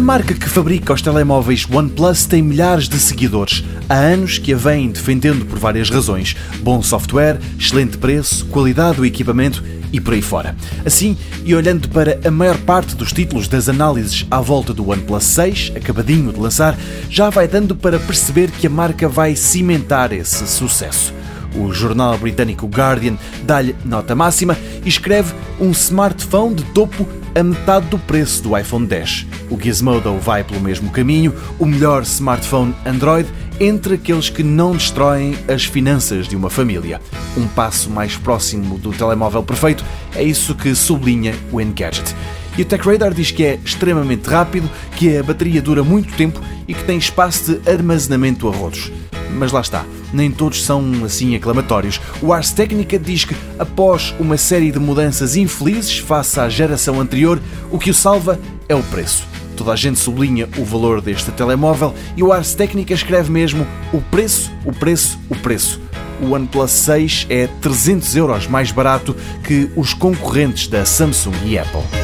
marca que fabrica os telemóveis OnePlus tem milhares de seguidores. Há anos que a vêm defendendo por várias razões: bom software, excelente preço, qualidade do equipamento e por aí fora. Assim, e olhando para a maior parte dos títulos das análises à volta do OnePlus 6, acabadinho de lançar, já vai dando para perceber que a marca vai cimentar esse sucesso. O jornal britânico Guardian dá-lhe nota máxima e escreve um smartphone de topo a metade do preço do iPhone 10. O Gizmodo vai pelo mesmo caminho, o melhor smartphone Android entre aqueles que não destroem as finanças de uma família. Um passo mais próximo do telemóvel perfeito é isso que sublinha o Engadget. E o TechRadar diz que é extremamente rápido, que a bateria dura muito tempo e que tem espaço de armazenamento a rodos. Mas lá está, nem todos são assim aclamatórios. O Ars Technica diz que, após uma série de mudanças infelizes face à geração anterior, o que o salva é o preço. Toda a gente sublinha o valor deste telemóvel e o Ars Technica escreve mesmo o preço, o preço, o preço. O OnePlus 6 é 300 euros mais barato que os concorrentes da Samsung e Apple.